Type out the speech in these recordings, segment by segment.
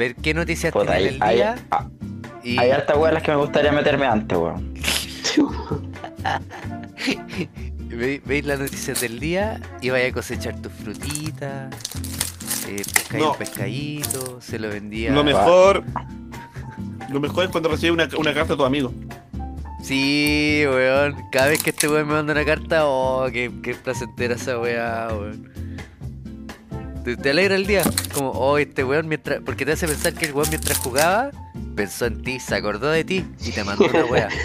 ver qué noticias Puta, tiene hay, el hay, día. ah, y hay hartas weas las que me gustaría meterme antes, weón. ve- veis las noticias del día y vais a cosechar tus frutitas. Eh, pescáis No. un pescadito, se lo vendía. Lo mejor. Lo mejor es cuando recibes una, una carta de tu amigo. Sí, weón. Cada vez que este weón me manda una carta, oh, qué, qué placentera esa weá, weón. Te, te alegra el día. Como, oh, este weón mientras. Porque te hace pensar que el weón mientras jugaba, pensó en ti, se acordó de ti y te mandó una weá.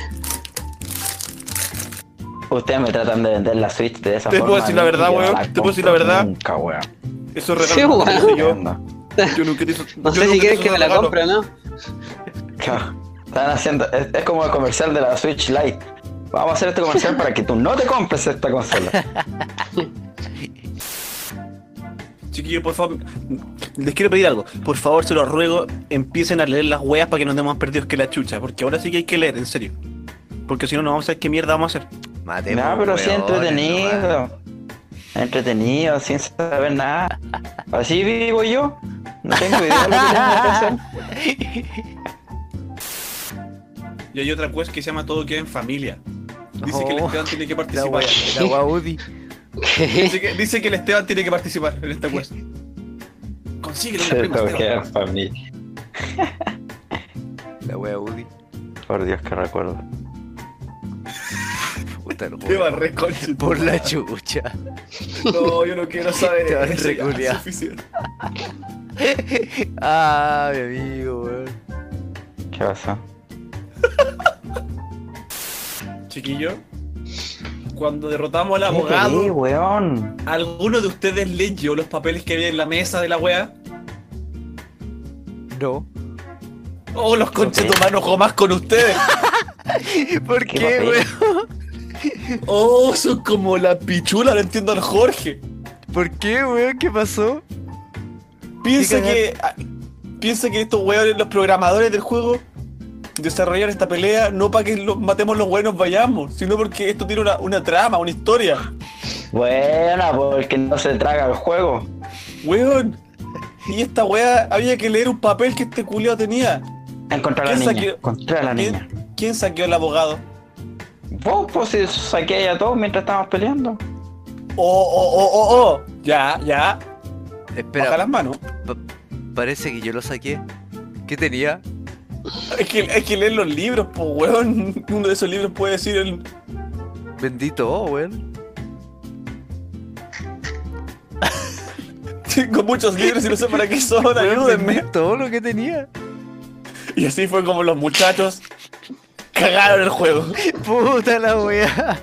Ustedes me tratan de vender la Switch de esa Te forma. puedo decir la verdad, weón, te puedo decir la verdad. Nunca, weón. Eso es Sí, regalo. weón. no yo. Yo nunca te hice- No sé si quieres que me la regalo. compre o no. Claro. Están haciendo. Es, es como el comercial de la Switch Lite. Vamos a hacer este comercial para que tú no te compres esta consola. Chiquillos, por favor, les quiero pedir algo. Por favor, se los ruego, empiecen a leer las weas para que nos demos más perdidos que la chucha. Porque ahora sí que hay que leer, en serio. Porque si no, no vamos a saber qué mierda vamos a hacer. Matemos, No, pero sí entretenido. Entretenido, sin saber nada. Así vivo yo. No tengo idea de lo que tengo que hacer. Y hay otra quest que se llama Todo queda en familia. Dice que el Oh, Esteban tiene que La participar. la Udi. Dice que, dice que el Esteban tiene que participar en esta quest. Consíguele una Se prima, familia. La wea Udi. Por Dios que recuerdo. Puta tu Por la chucha. No, yo no quiero saber suficiente. Ah, mi amigo, weón. ¿Qué pasó? Chiquillo, cuando derrotamos al ¿Qué querí, abogado, weón? ¿alguno de ustedes leyó los papeles que había en la mesa de la wea? No. Oh, los conchetumanos jamás con ustedes. ¿Por ¿Qué weón? Oh, son como la pichula, lo entiendo al Jorge. ¿Por qué, weón? ¿Qué pasó? Piensa ¿Qué que. ah, Piensa que estos weones, los programadores del juego, desarrollaron esta pelea no para que los matemos los buenos vayamos, sino porque esto tiene una, una trama, una historia. Buena, porque no se traga el juego. Weón. Y esta wea había que leer un papel que este culiao tenía. Encontrar a la ¿Quién niña. saqueó- la ¿Quién, niña. quién saqueó al abogado? Vos, pues si saqué a todos mientras estábamos peleando. Oh, oh, oh, oh, oh. Ya, ya. Baja Espera, las manos. pa- parece que yo lo saqué. ¿Qué tenía? Es que hay que leer los libros, pues weón. Uno de esos libros puede decir el. Bendito, weón. Tengo muchos libros y no sé para qué son, ayúdenme. todo lo que tenía. Y así fue como los muchachos cagaron el juego. Puta la weá.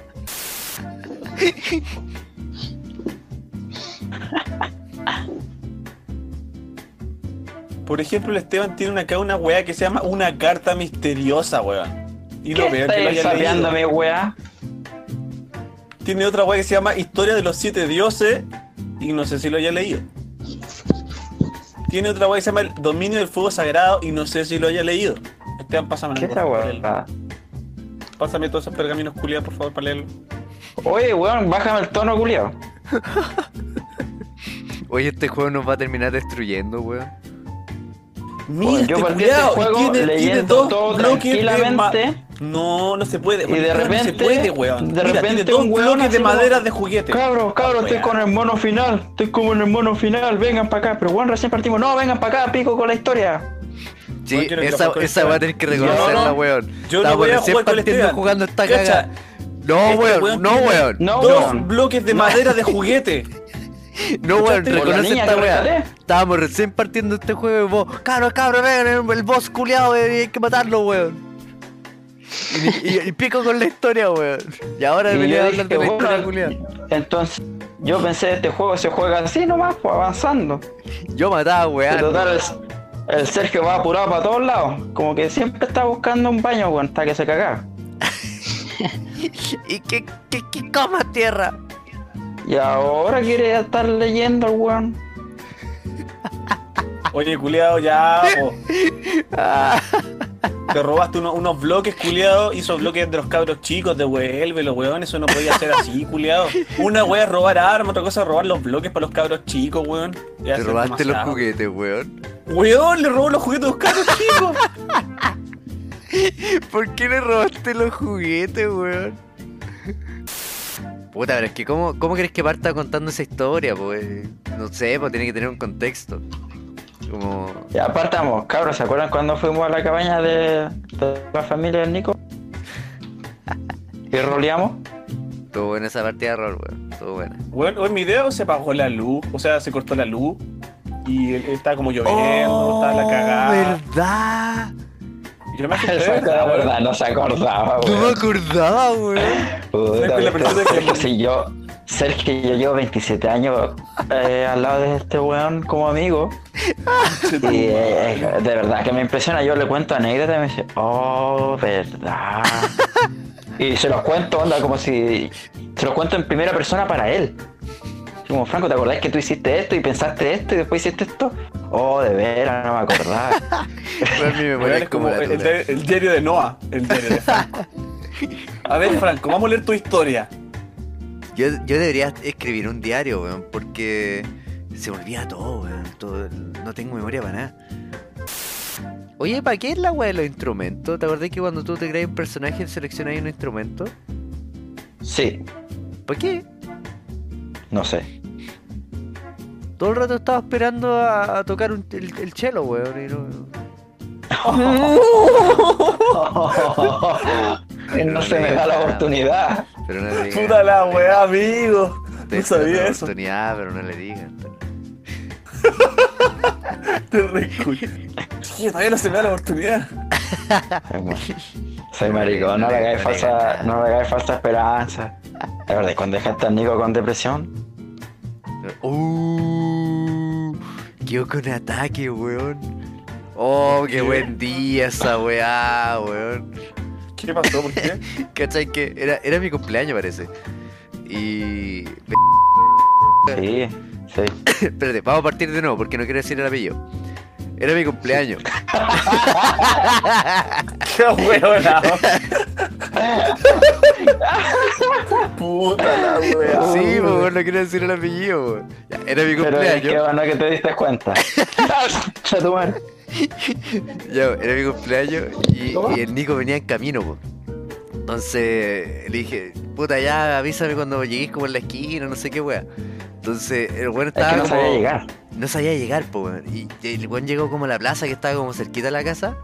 Por ejemplo, el Esteban tiene una, acá una weá que se llama una carta misteriosa, weón. Y no ¿Qué veo que lo haya weá? Tiene otra weá que se llama Historia de los Siete Dioses. Y no sé si lo haya leído. Tiene otra weá que se llama El Dominio del Fuego Sagrado. Y no sé si lo haya leído. Esteban, pásame ¿Qué es esa weá? Pásame todos esos pergaminos culiados, por favor, para leerlo. Oye, weón, bájame el tono, culiao. Oye, este juego nos va a terminar destruyendo, weón. Mira, yo este este juego tiene, tiene leyendo dos todo de tranquilamente. No, no se puede. Y de Esteban, no se repente- puede, weón. de Mira, repente tiene dos un weón bloques de madera de juguete. Cabro, cabro, Ah, estoy con el mono final. Estoy como en el mono final. Vengan para acá. Pero weón, recién partimos. No, vengan para acá, pico con la historia. Sí, No esa, esa va a tener que reconocerla, No, no. weón. Yo no voy a recién jugar con partiendo jugando esta caga. No, este weón, weón no, tiene weón. No, Dos weón. bloques de madera de juguete. No, weón, reconoce esta weá. Estábamos recién partiendo este juego y vos, cabro, cabro, vengan, el, boss culiado, eh, hay que matarlo, weón. Y, y- y pico con la historia, weón. Y ahora Y venía yo a hablar de la historia culiada. entonces yo pensé este juego se juega así nomás, pues avanzando. Yo mataba, weón. total, el, el Sergio va apurado para todos lados. Como que siempre está buscando un baño, weón, hasta que se caga. Y que, que, que coma tierra. Y ahora quiere estar leyendo el weón. Oye, culiado, ya, po. Ah, Te robaste uno- unos bloques, culiado. Hizo bloques de los cabros chicos, devuelve los weón. Eso no podía ser así, culiado. Una wea es robar armas, otra cosa es robar los bloques para los cabros chicos, weón. Ya te robaste los juguetes, weón. Weón, le robó los juguetes a los cabros chicos. ¿Por qué le robaste los juguetes, weón? Puta, pero es que ¿cómo, cómo crees que parta contando esa historia? Pues no sé, pues tiene que tener un contexto. Como... Ya apartamos, cabros, ¿se acuerdan cuando fuimos a la cabaña de, de la familia del Nico? ¿Y roleamos? Estuvo buena esa partida de rol, weón. Estuvo buena. Bueno, en mi video se apagó la luz, o sea, se cortó la luz. Y él- estaba como lloviendo, estaba la cagada. ¿Verdad? Yo me asusté, la verdad, no se acordaba, No me weón. acordaba, weón. Puta, ¿Sabes cuál es la persona que- Sergio, si yo, Sergio, yo llevo 27 años eh, al lado de este weón como amigo. Y eh, de verdad que me impresiona. Yo le cuento anécdotas y me dice, oh, verdad. Y se los cuento, onda, como si. Se los cuento en primera persona para él. Como, Franco, ¿te acordás que tú hiciste esto y pensaste esto y después hiciste esto? Oh, de veras, no me acordaba. Mi memoria es como el diario de Noah, el diario de Franco. A ver, Franco, vamos a leer tu historia. Yo, yo debería escribir un diario, weón, porque se me olvida todo, weón. todo- no tengo memoria para nada. Oye, ¿para qué es la weá de los instrumentos? ¿Te acordás que cuando tú te creas un personaje seleccionas un instrumento? Sí, ¿Para qué? no sé. Todo el rato estaba esperando a, a tocar un- el, el cello, weón. Y no, no se me da la oportunidad. pero no le digan. Puta la weá, amigo. No sabía la eso. oportunidad, pero no le digan. Te recuyo. Sí, todavía no se me da la oportunidad. Soy maricón, no le hagáis falsa, no le falsa esperanza. La verdad, cuando dejaste al Nico con depresión, Uh, con ataque, weón. Oh, qué ¿Qué? buen día esa weá, weón. ¿Qué pasó? ¿Por qué? ¿Cachai? Que era, era mi cumpleaños, parece. Y. sí, sí. Espérate, vamos a partir de nuevo porque no quiero decir el apellido. Era mi cumpleaños. Qué huevona. Puta la weá. Sí, pues, weón, no quiero decir el apellido. Ya, Era mi Pero es que cumpleaños. bueno que te diste cuenta. Ya tu madre. Ya, era mi cumpleaños y, y el Nico venía en camino, po. Entonces le dije, puta, ya avísame cuando llegues como en la esquina, no sé qué wea. Entonces el weón Es estaba que no como- sabía llegar. No sabía llegar, weón. Y, y el weón llegó como a la plaza que estaba como cerquita de la casa.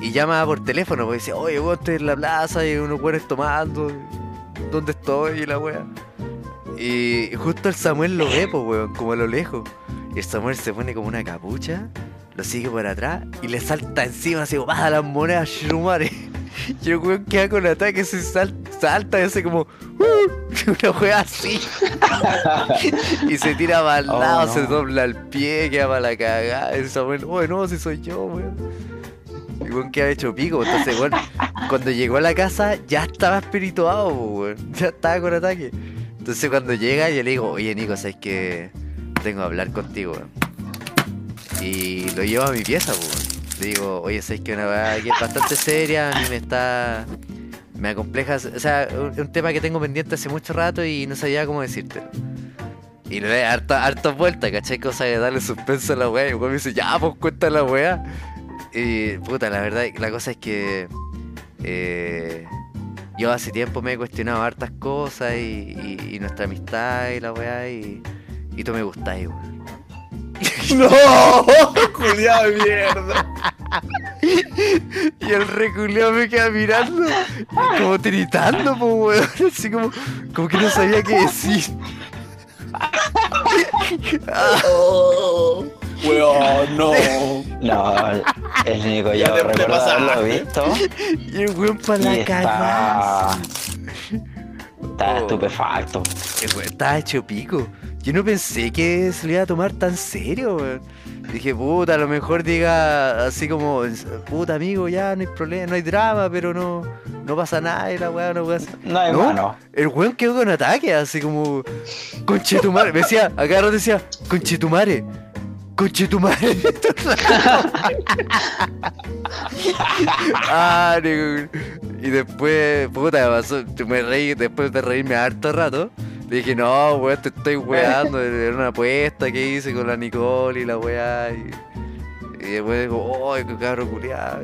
Y llama por teléfono, porque dice, oye, weón, estoy en la plaza y unos weones tomando. ¿Dónde estoy? Y la wea. Y justo el Samuel lo ve, pues, weón, como a lo lejos. Y el Samuel se pone como una capucha, lo sigue por atrás y le salta encima, así baja las monedas, Shirumare. Y el weón queda con ataque, se sal- salta y hace como, una wea así. y se tira para el Oh, lado, no. se dobla el pie, queda para la cagada. Y el Samuel, oye, no, si soy yo, weón. Y weón queda hecho pico, entonces, weón, cuando llegó a la casa ya estaba espirituado, weón. Ya estaba con ataque. Entonces cuando llega yo le digo, oye Nico, sabes que tengo que hablar contigo, weón. Y lo llevo a mi pieza, weón. Le digo, oye, sabes que una weá que es bastante seria, a mí me está. Me acompleja, o sea, un, un tema que tengo pendiente hace mucho rato y no sabía cómo decírtelo. Y le doy harta, hartas vueltas, ¿cachai? Cosa de darle suspenso a la weá. Y el me dice, ya, pues cuenta la weá. Y puta, la verdad, la cosa es que. eh, yo hace tiempo me he cuestionado hartas cosas y, nuestra amistad y la weá y, y tú me gustáis, weón. No, culiado de mierda. Y el reculeado me queda mirando, como tiritando, pues weón, así como, como que no sabía qué decir. Oh, weón, no. No, el Nico Ya te recuerdo haberlo visto. Y el weón para la está. Está Oh. estupefacto. El weón estaba hecho pico. Yo no pensé que se lo iba a tomar tan serio, weón. Dije, puta, a lo mejor diga así como, puta amigo, ya no hay problema, no hay drama, pero no, no pasa nada y la weá no pasa. No hay ¿No? mano. El weón quedó con ataque, así como, conchetumare. Me decía, acá rato decía, conchetumare, conchetumare. ah, no. Y después, puta, pasó, me reí, después de reírme harto rato. Le dije, no, weón, te estoy weando. Era una apuesta que hice con la Nicole y la weá. Y, Y después digo, oh, qué cabro culiado.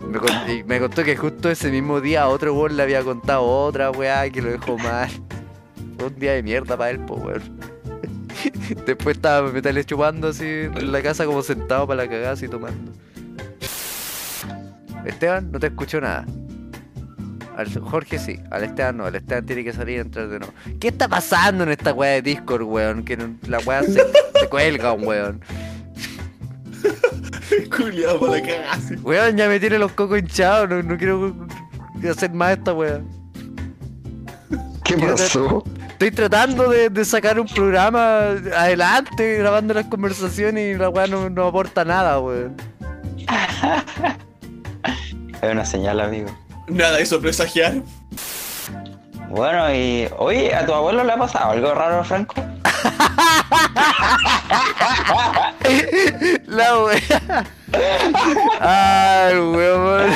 Me, con- y me contó que justo ese mismo día otro weón le había contado otra weá que lo dejó mal. Fue un día de mierda para él, po weón. Después estaba metales chupando así en la casa como sentado para la cagada así tomando. Esteban, no te escuchó nada. Al Jorge sí, al Esteban no, al Esteban tiene que salir y entrar de nuevo. ¿Qué está pasando en esta weá de Discord, weón? Que la weá se, se cuelga, weón. Culiado para la cagada. Weón, ya me tiene los cocos hinchados, no, no quiero hacer más esta weá. ¿Qué Quiero pasó? Estoy tratando de, de sacar un programa adelante, grabando las conversaciones y la weá no, no aporta nada, weón. Es una señal, amigo. Nada, eso presagiar. Bueno, y. Oye, ¿a tu abuelo le ha pasado algo raro, Franco? La wea. Ay, weón.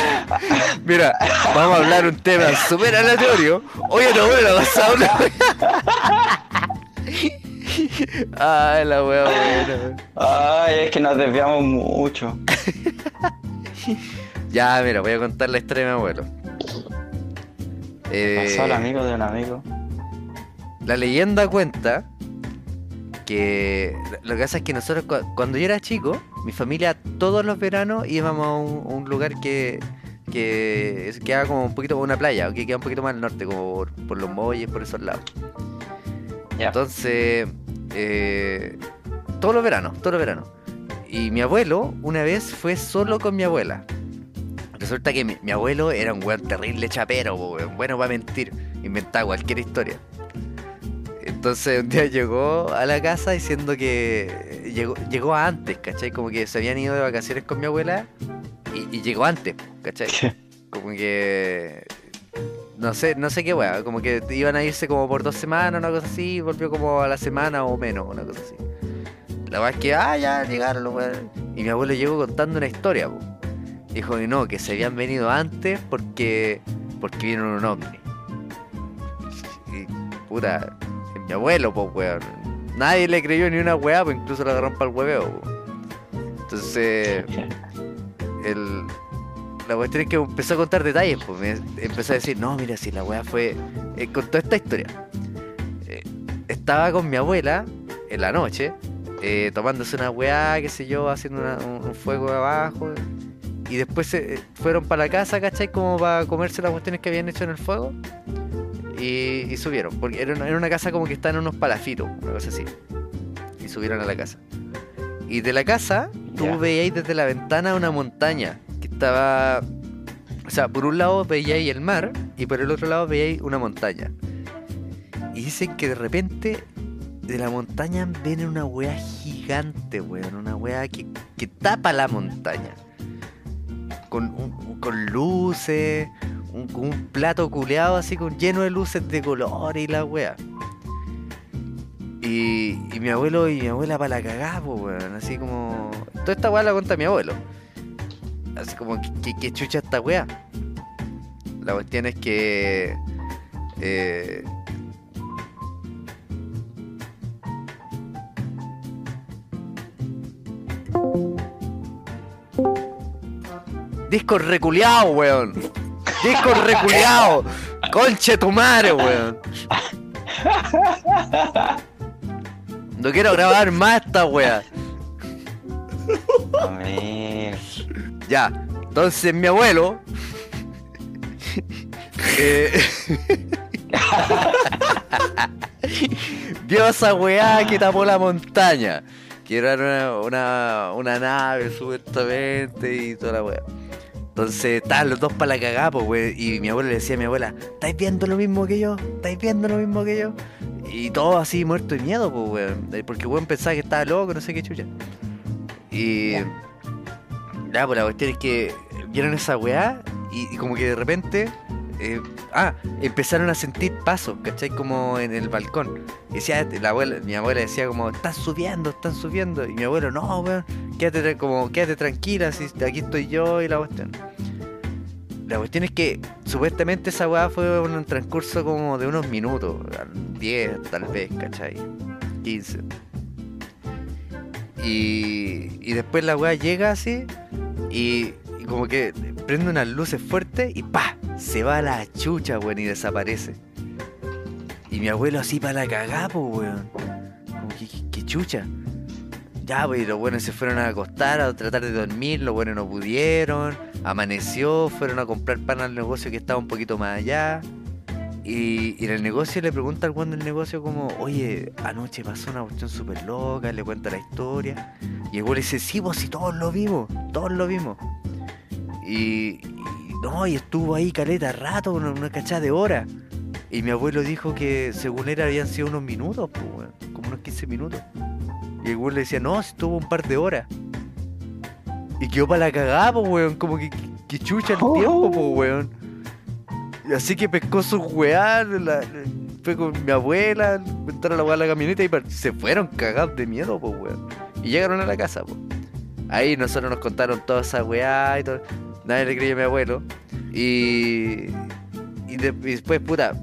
Mira, vamos a hablar un tema súper aleatorio. Oye, no, bueno, pasado una wea. Ay, la wea buena. Ay, es que nos desviamos mucho. Ya, mira, voy a contar la historia de mi abuelo. Eh, Pasó al amigo de un amigo. La leyenda cuenta que lo que pasa es que nosotros cu- cuando yo era chico, mi familia todos los veranos íbamos a un, lugar que que queda como un poquito como una playa, que queda un poquito más al norte, como por, por los muelles, por esos lados. Entonces, eh, todos los veranos, todos los veranos. Y mi abuelo una vez fue solo con mi abuela. Resulta que mi, mi abuelo era un weón terrible chapero, weón, bueno para mentir, inventaba cualquier historia. Entonces un día llegó a la casa diciendo que llegó, llegó antes, ¿cachai? Como que se habían ido de vacaciones con mi abuela y, y llegó antes, ¿cachai? Como que... No sé, no sé qué weá, como que iban a irse como por dos semanas, una cosa así, y volvió como a la semana o menos, una cosa así. La verdad es que, ah, ya llegaron los weones. Y mi abuelo llegó contando una historia, po. Dijo que no, que se habían venido antes porque porque vieron un ovni. Y puta, mi abuelo, pues weón. Nadie le creyó ni una weá, pues incluso la agarraron para el hueveo. Entonces, el, la cuestión es que empezó a contar detalles, pues me empezó a decir, no, mira, si la weá fue. eh, contó esta historia. Eh, estaba con mi abuela en la noche, eh, tomándose una weá, qué sé yo, haciendo una- un, un fuego abajo. Y después se, fueron para la casa, ¿cachai? Como para comerse las cuestiones que habían hecho en el fuego. Y, y subieron, porque era una, era una casa como que está en unos palafitos, una cosa así. Y subieron a la casa. Y de la casa, tú veíais desde la ventana una montaña que estaba. O sea, por un lado veíais el mar y por el otro lado veíais una montaña. Y dicen que de repente de la montaña viene una wea gigante, weón. Una wea que, que tapa la montaña. Con, luces, un, plato culeado así con lleno de luces de color y la wea. Y, mi abuelo y mi abuela para la cagada. Así como. Toda esta weá la cuenta mi abuelo. Así como, ¿qué, qué- qué chucha esta weá? La cuestión es que. Eh, Disco reculeado, weón. Disco reculeado. Conche tu madre, weón. No quiero grabar más esta. Amigo. Ya, entonces mi abuelo. eh, vio esa weá que tapó la montaña. Que era una, una, una nave supuestamente y toda la weá. Entonces estaban los dos para la cagada, pues, wey. Y mi abuelo le decía a mi abuela, ¿estáis viendo lo mismo que yo? ¿Estáis viendo lo mismo que yo? Y todo así muerto de miedo, pues. Eh, Porque weón pensaba que estaba loco, no sé qué chucha. Y. Ya, pues la cuestión es que vieron esa weá y, y como que de repente. eh, ah, empezaron a sentir pasos, ¿cachai? Como en el balcón. Y decía, la abuela, mi abuela decía como, están subiendo, están subiendo. Y mi abuelo, no, weón, quédate, como, quédate tranquila, si aquí estoy yo y la cuestión. La cuestión es que supuestamente esa weá fue un transcurso como de unos minutos, 10 tal vez, ¿cachai? 15. Y, y después la weá llega así y, y como que prende unas luces fuertes y pa, se va a la chucha, weón, y desaparece. Y mi abuelo así para la cagá, pues, weón. Como que, chucha. Ya, pues, y los buenos se fueron a acostar a tratar de dormir, los buenos no pudieron. Amaneció, fueron a comprar pan al negocio que estaba un poquito más allá. Y, en el negocio le pregunta al weón del negocio como, oye, anoche pasó una cuestión súper loca, le cuenta la historia. Y el weón dice, sí, pues sí, todos lo vimos, todos lo vimos. Y no, y estuvo ahí caleta rato, una, una cachada de hora. Y mi abuelo dijo que según él habían sido unos minutos, pues, weón, como unos 15 minutos. Y el weón le decía, no, estuvo un par de horas. Y quedó para la cagada, pues, weón, como que, chucha el tiempo, pues, weón. Así que pescó sus weá, fue con mi abuela, entraron a la weá a la camioneta y se fueron cagados de miedo, pues, weón. Y llegaron a la casa, pues. Ahí nosotros nos contaron toda esa weá y todo. Nadie le creyó a mi abuelo. Y, y, de- y después, puta,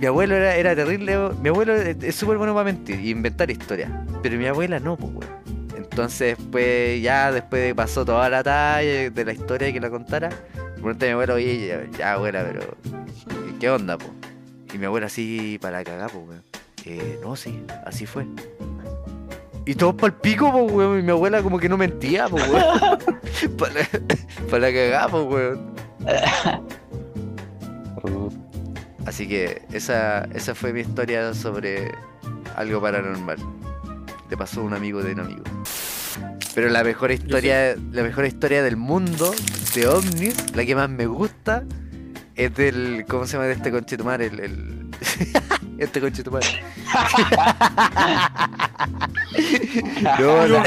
mi abuelo era, era terrible. Mi abuelo es súper bueno para mentir y inventar historias. Pero mi abuela no, pues, weón. Entonces, pues, ya después de pasó toda la talla de la historia que la contara, pregunté a mi abuela, oye, ya, abuela, pero ¿qué onda, po? Y mi abuela así para cagar, pues, weón. Eh, no, sí, así fue. Y todos para el pico, pues, weón. Y mi abuela como que no mentía, pues, weón. para la cagar, pues, weón. Así que esa, esa fue mi historia sobre algo paranormal. Le pasó un amigo de un amigo. Pero la mejor historia, la mejor historia del mundo de ovnis, la que más me gusta, es del. ¿Cómo se llama de este conchetumar? El. el este conchetumar. no, la-.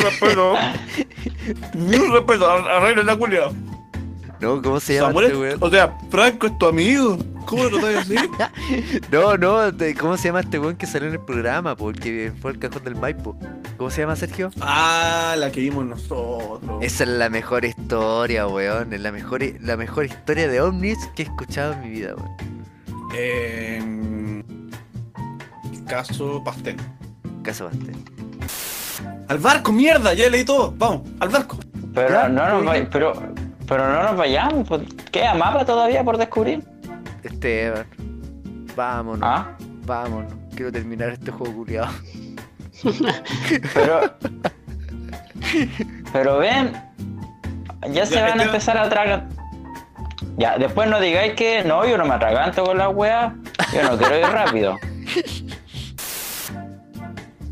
Ni un respeto. Arregla la culia. no, ¿cómo se llama Samuel, este weón? o sea, Franco es tu amigo. ¿Cómo lo tratas así? No, no, ¿cómo se llama este weón que salió en el programa? Porque fue el cajón del Maipo. ¿Cómo se llama Sergio? Ah, la que vimos nosotros. Esa es la mejor historia, weón. Es la mejor, la mejor historia de ovnis que he escuchado en mi vida, weón. Eh, caso pastel. Caso Bastel. Al barco, mierda, ya leí todo. Vamos, al barco. Pero Ya, no nos vay- pero, pero no nos vayamos, pues, queda mapa todavía por descubrir. Esteban. Vámonos, Ah, vámonos. Quiero terminar este juego culiado. pero. Pero ven, ya se Ya, van a empezar a tragar. Ya, después no digáis que no, yo no me atraganto con la wea, yo no quiero ir rápido.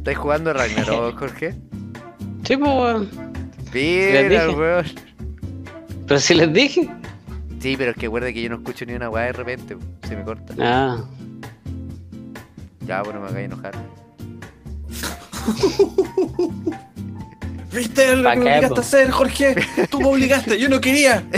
¿Estás jugando Ragnarok, Jorge? Sí, pues, weón. Mira, weón. Pero si les dije. Sí, pero es que recuerda que yo no escucho ni una weá de repente. Se me corta. Ah. Ya, bueno, me hagáis enojar. ¿Viste lo que me obligaste a hacer, Jorge? Tú me obligaste, yo no quería.